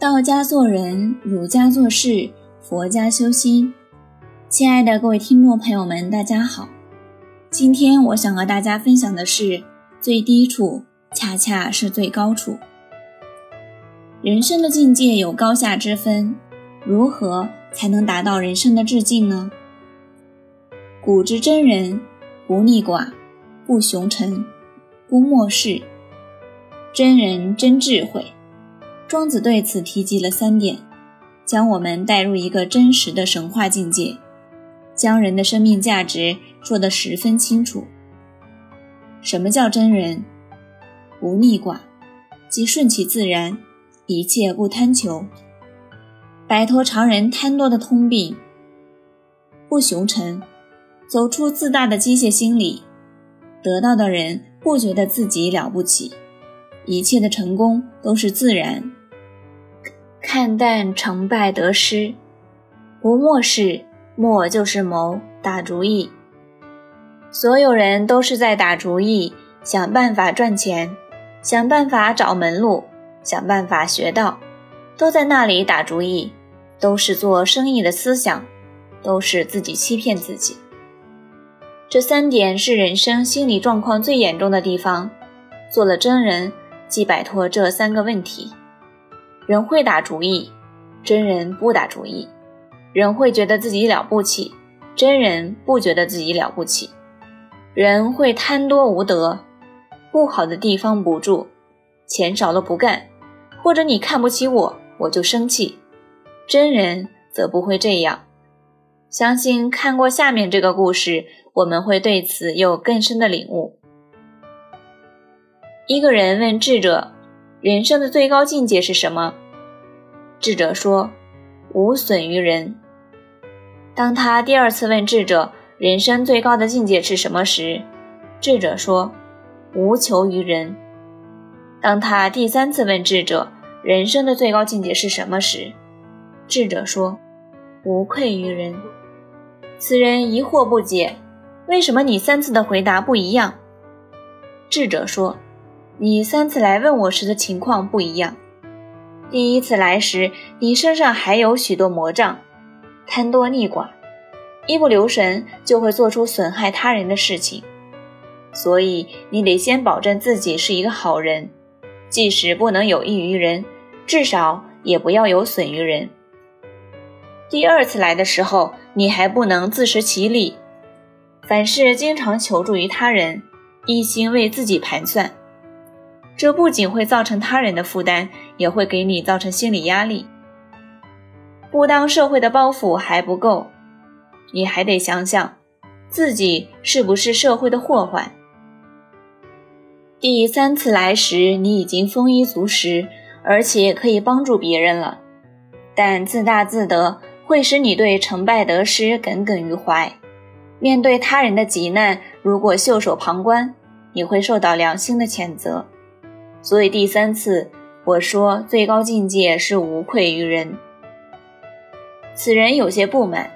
道家做人，儒家做事，佛家修心。亲爱的各位听众朋友们，大家好。今天我想和大家分享的是：最低处恰恰是最高处。人生的境界有高下之分，如何才能达到人生的至境呢？古之真人，不逆寡，不雄臣，不漠视。真人真智慧。庄子对此提及了三点，将我们带入一个真实的神话境界，将人的生命价值说得十分清楚。什么叫真人？不逆寡，即顺其自然，一切不贪求，摆脱常人贪多的通病；不雄沉，走出自大的机械心理，得到的人不觉得自己了不起，一切的成功都是自然。看淡成败得失，不漠视，漠就是谋打主意。所有人都是在打主意，想办法赚钱，想办法找门路，想办法学到，都在那里打主意，都是做生意的思想，都是自己欺骗自己。这三点是人生心理状况最严重的地方。做了真人，即摆脱这三个问题。人会打主意，真人不打主意；人会觉得自己了不起，真人不觉得自己了不起；人会贪多无德，不好的地方不住，钱少了不干，或者你看不起我，我就生气；真人则不会这样。相信看过下面这个故事，我们会对此有更深的领悟。一个人问智者。人生的最高境界是什么？智者说：“无损于人。”当他第二次问智者：“人生最高的境界是什么？”时，智者说：“无求于人。”当他第三次问智者：“人生的最高境界是什么？”时，智者说：“无愧于人。”此人疑惑不解：“为什么你三次的回答不一样？”智者说。你三次来问我时的情况不一样。第一次来时，你身上还有许多魔障，贪多逆寡，一不留神就会做出损害他人的事情。所以你得先保证自己是一个好人，即使不能有益于人，至少也不要有损于人。第二次来的时候，你还不能自食其力，凡事经常求助于他人，一心为自己盘算。这不仅会造成他人的负担，也会给你造成心理压力。不当社会的包袱还不够，你还得想想自己是不是社会的祸患。第三次来时，你已经丰衣足食，而且可以帮助别人了。但自大自得会使你对成败得失耿耿于怀。面对他人的急难，如果袖手旁观，你会受到良心的谴责。所以第三次我说最高境界是无愧于人。此人有些不满，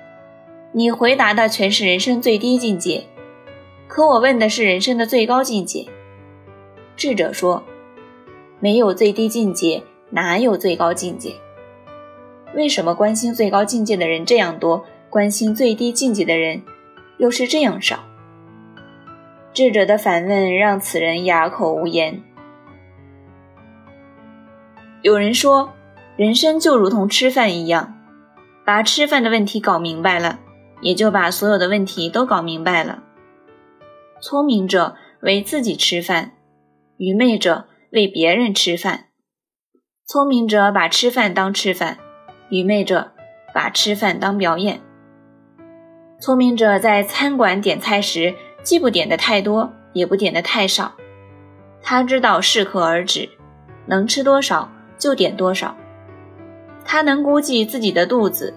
你回答的全是人生最低境界，可我问的是人生的最高境界。智者说，没有最低境界，哪有最高境界？为什么关心最高境界的人这样多，关心最低境界的人又是这样少？智者的反问让此人哑口无言。有人说，人生就如同吃饭一样，把吃饭的问题搞明白了，也就把所有的问题都搞明白了。聪明者为自己吃饭，愚昧者为别人吃饭。聪明者把吃饭当吃饭，愚昧者把吃饭当表演。聪明者在餐馆点菜时，既不点的太多，也不点的太少，他知道适可而止，能吃多少。就点多少，他能估计自己的肚子。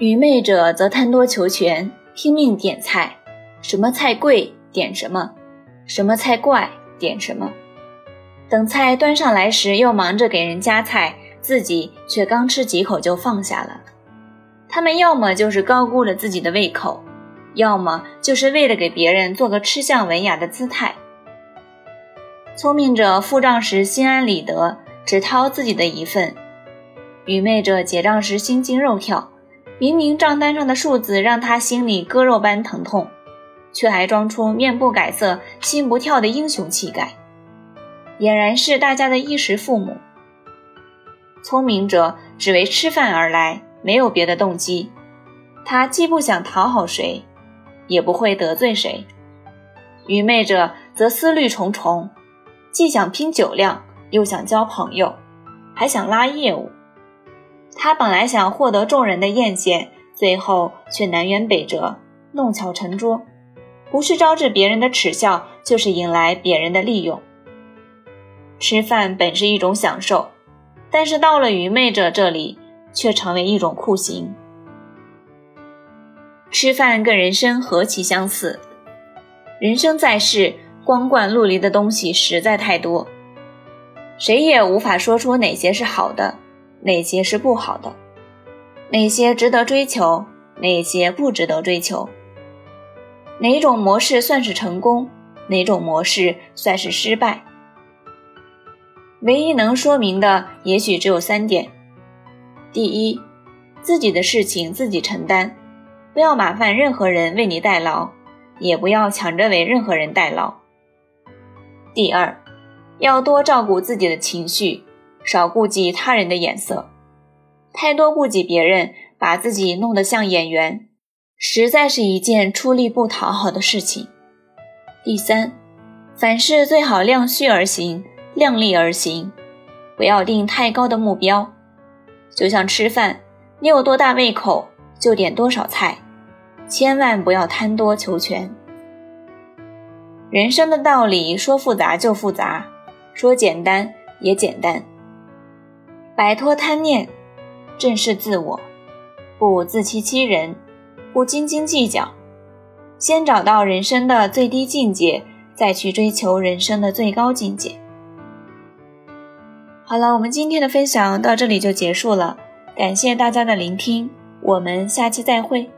愚昧者则贪多求全，拼命点菜，什么菜贵点什么，什么菜怪点什么。等菜端上来时，又忙着给人夹菜，自己却刚吃几口就放下了。他们要么就是高估了自己的胃口，要么就是为了给别人做个吃相文雅的姿态。聪明者付账时心安理得。只掏自己的一份，愚昧者结账时心惊肉跳，明明账单上的数字让他心里割肉般疼痛，却还装出面不改色心不跳的英雄气概，俨然是大家的衣食父母。聪明者只为吃饭而来，没有别的动机。他既不想讨好谁，也不会得罪谁。愚昧者则思虑重重，既想拼酒量，又想交朋友，还想拉业务。他本来想获得众人的艳羡，最后却南辕北辙，弄巧成拙，不是招致别人的耻笑，就是引来别人的利用。吃饭本是一种享受。但是到了愚昧者这里，却成为一种酷刑。吃饭跟人生何其相似！人生在世，光怪陆离的东西实在太多，谁也无法说出哪些是好的，哪些是不好的，哪些值得追求，哪些不值得追求，哪种模式算是成功，哪种模式算是失败。唯一能说明的，也许只有三点：第一，自己的事情自己承担，不要麻烦任何人为你代劳，也不要抢着为任何人代劳；第二，要多照顾自己的情绪，少顾及他人的眼色。太多顾及别人，把自己弄得像演员，实在是一件出力不讨好的事情。第三，凡事最好量虚而行。量力而行，不要定太高的目标。就像吃饭，你有多大胃口就点多少菜，千万不要贪多求全。人生的道理，说复杂就复杂，说简单也简单。摆脱贪念，正视自我，不自欺欺人，不斤斤计较。先找到人生的最低境界，再去追求人生的最高境界。好了，我们今天的分享到这里就结束了，感谢大家的聆听，我们下期再会。